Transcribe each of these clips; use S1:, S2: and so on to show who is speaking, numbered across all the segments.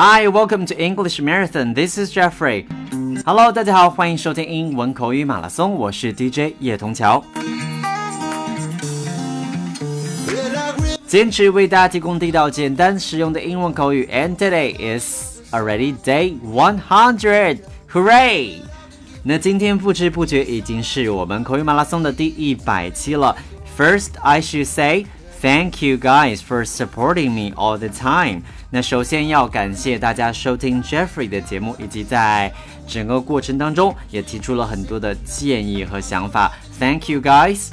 S1: Hi, welcome to English Marathon. This is Jeffrey. Hello，大家好，欢迎收听英文口语马拉松，我是 DJ 叶童桥。坚持为大家提供地道、简单、实用的英文口语，and today is already day one hundred. Hooray! 那今天不知不觉已经是我们口语马拉松的第一百期了。First, I should say thank you guys for supporting me all the time. 那首先要感谢大家收听 Jeffrey 的节目，以及在整个过程当中也提出了很多的建议和想法。Thank you guys.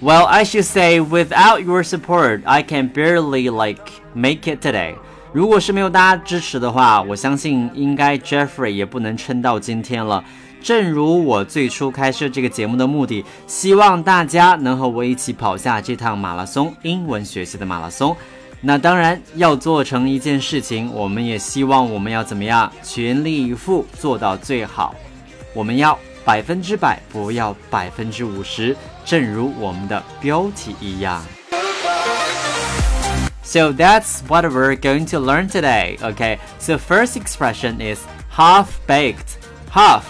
S1: Well, I should say, without your support, I can barely like make it today. 如果是没有大家支持的话，我相信应该 Jeffrey 也不能撑到今天了。 正如我最初开设这个节目的目的，希望大家能和我一起跑下这趟马拉松，英文学习的马拉松。那当然要做成一件事情，我们也希望我们要怎么样，全力以赴做到最好。我们要百分之百，不要百分之五十，正如我们的标题一样。So that's what we're going to learn today. Okay, so first expression is half baked. Half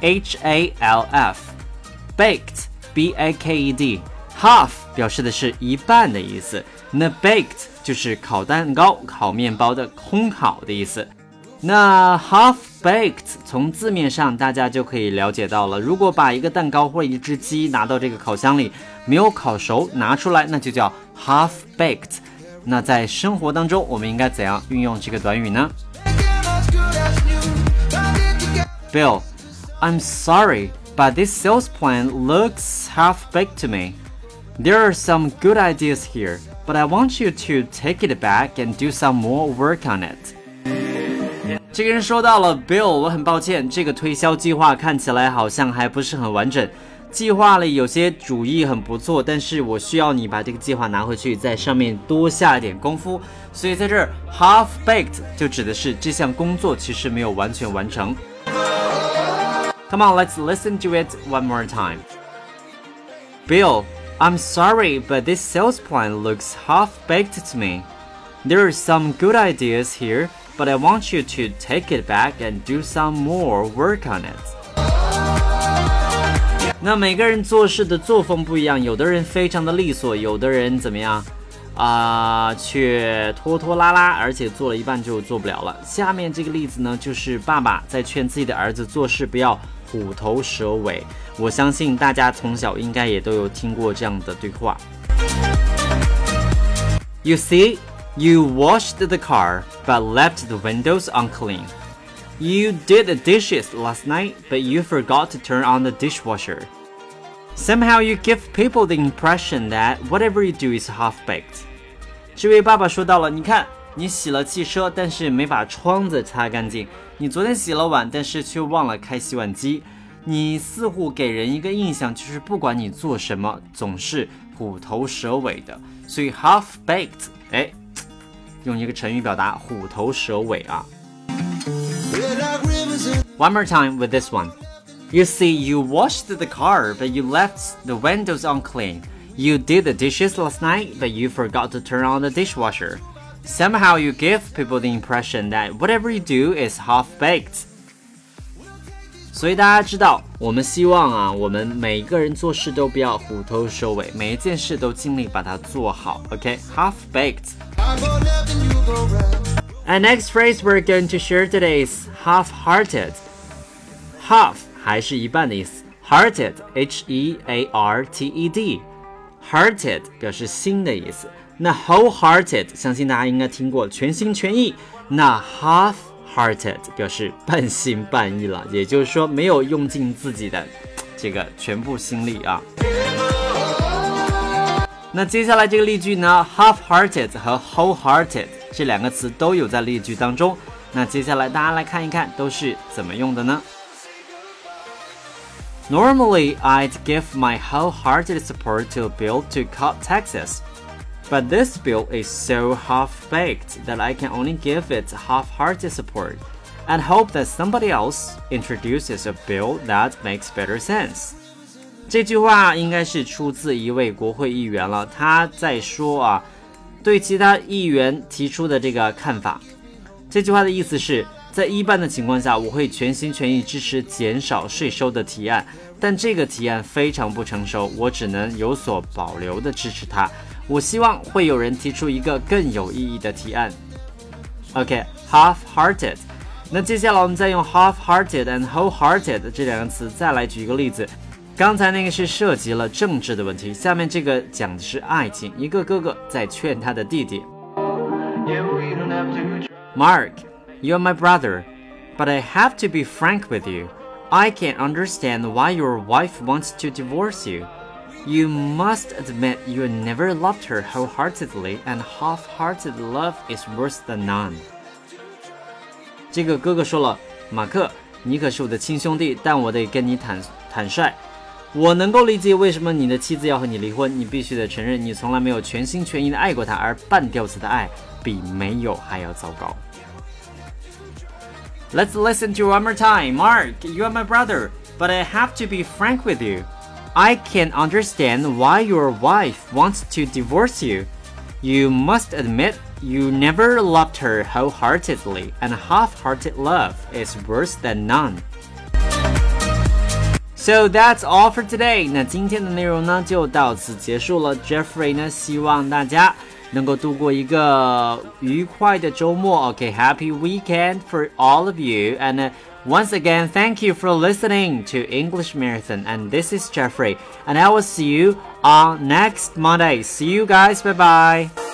S1: H A L F baked B A K E D half 表示的是一半的意思，那 baked 就是烤蛋糕、烤面包的烘烤的意思。那 half baked 从字面上大家就可以了解到了，如果把一个蛋糕或一只鸡拿到这个烤箱里没有烤熟拿出来，那就叫 half baked。那在生活当中，我们应该怎样运用这个短语呢？Bill。I'm sorry, but this sales plan looks half baked to me. There are some good ideas here, but I want you to take it back and do some more work on it. 这个人说到了，Bill，我很抱歉，这个推销计划看起来好像还不是很完整。计划里有些主意很不错，但是我需要你把这个计划拿回去，在上面多下一点功夫。所以在这儿，half baked 就指的是这项工作其实没有完全完成。 Come on, let's listen to it one more time. Bill, I'm sorry, but this sales plan looks half baked to me. There are some good ideas here, but I want you to take it back and do some more work on it. 那每个人做事的作风不一样，有的人非常的利索，有的人怎么样啊、呃，却拖拖拉拉，而且做了一半就做不了了。下面这个例子呢，就是爸爸在劝自己的儿子做事不要 虎头蛇尾，我相信大家从小应该也都有听过这样的对话。You see, you washed the car but left the windows unclean. You did the dishes last night, but you forgot to turn on the dishwasher. Somehow you give people the impression that whatever you do is half-baked. 这位爸爸说到了，你看， 你洗了汽车，但是没把窗子擦干净。你昨天洗了碗，但是却忘了开洗碗机。你似乎给人一个印象，就是不管你做什么，总是虎头蛇尾的。所以 half baked，哎，用一个成语表达虎头蛇尾啊。One more time with this one. You see, you washed the car, but you left the windows unclean. You did the dishes last night, but you forgot to turn on the dishwasher. Somehow you give people the impression that whatever you do is half-baked. 所以大家知道，我们希望啊，我们每个人做事都不要虎头蛇尾，每一件事都尽力把它做好。OK，half-baked。And next phrase we're going to share today is half-hearted. Half 还是一半的意思，hearted，H-E-A-R-T-E-D。Hearted 表示心的意思。 那 wholehearted 相信大家应该听过，全心全意。那 half-hearted 表示半心半意了，也就是说没有用尽自己的这个全部心力啊。那接下来这个例句呢，half-hearted 和 wholehearted 这两个词都有在例句当中。那接下来大家来看一看都是怎么用的呢？Normally, I'd give my wholehearted support to a bill to cut taxes. But this bill is so half-baked that I can only give it half-hearted support and hope that somebody else introduces a bill that makes better sense. 这句话应该是出自一位国会议员了，他在说啊，对其他议员提出的这个看法。这句话的意思是在一般的情况下，我会全心全意支持减少税收的提案，但这个提案非常不成熟，我只能有所保留的支持它。我希望会有人提出一个更有意义的提案。OK，half-hearted。那接下来我们再用 half-hearted and whole-hearted 这两个词再来举一个例子。刚才那个是涉及了政治的问题，下面这个讲的是爱情。一个哥哥在劝他的弟弟，Mark, you're my brother, but I have to be frank with you. I can't understand why your wife wants to divorce you. You must admit you never loved her wholeheartedly, and half-hearted love is worse than none. 这个哥哥说了，马克，你可是我的亲兄弟，但我得跟你坦坦率。我能够理解为什么你的妻子要和你离婚。你必须得承认，你从来没有全心全意的爱过她，而半吊子的爱比没有还要糟糕。Let's listen to one more time. Mark, you are my brother, but I have to be frank with you. I can't understand why your wife wants to divorce you. You must admit you never loved her wholeheartedly, and half-hearted love is worse than none. So that's all for today。那今天的内容呢就到此结束了。Jeffrey 呢希望大家 能够度过一个愉快的周末。OK，Happy weekend for all of you. And once again, thank you for listening to English Marathon. And this is Jeffrey. And I will see you on next Monday. See you guys. Bye bye.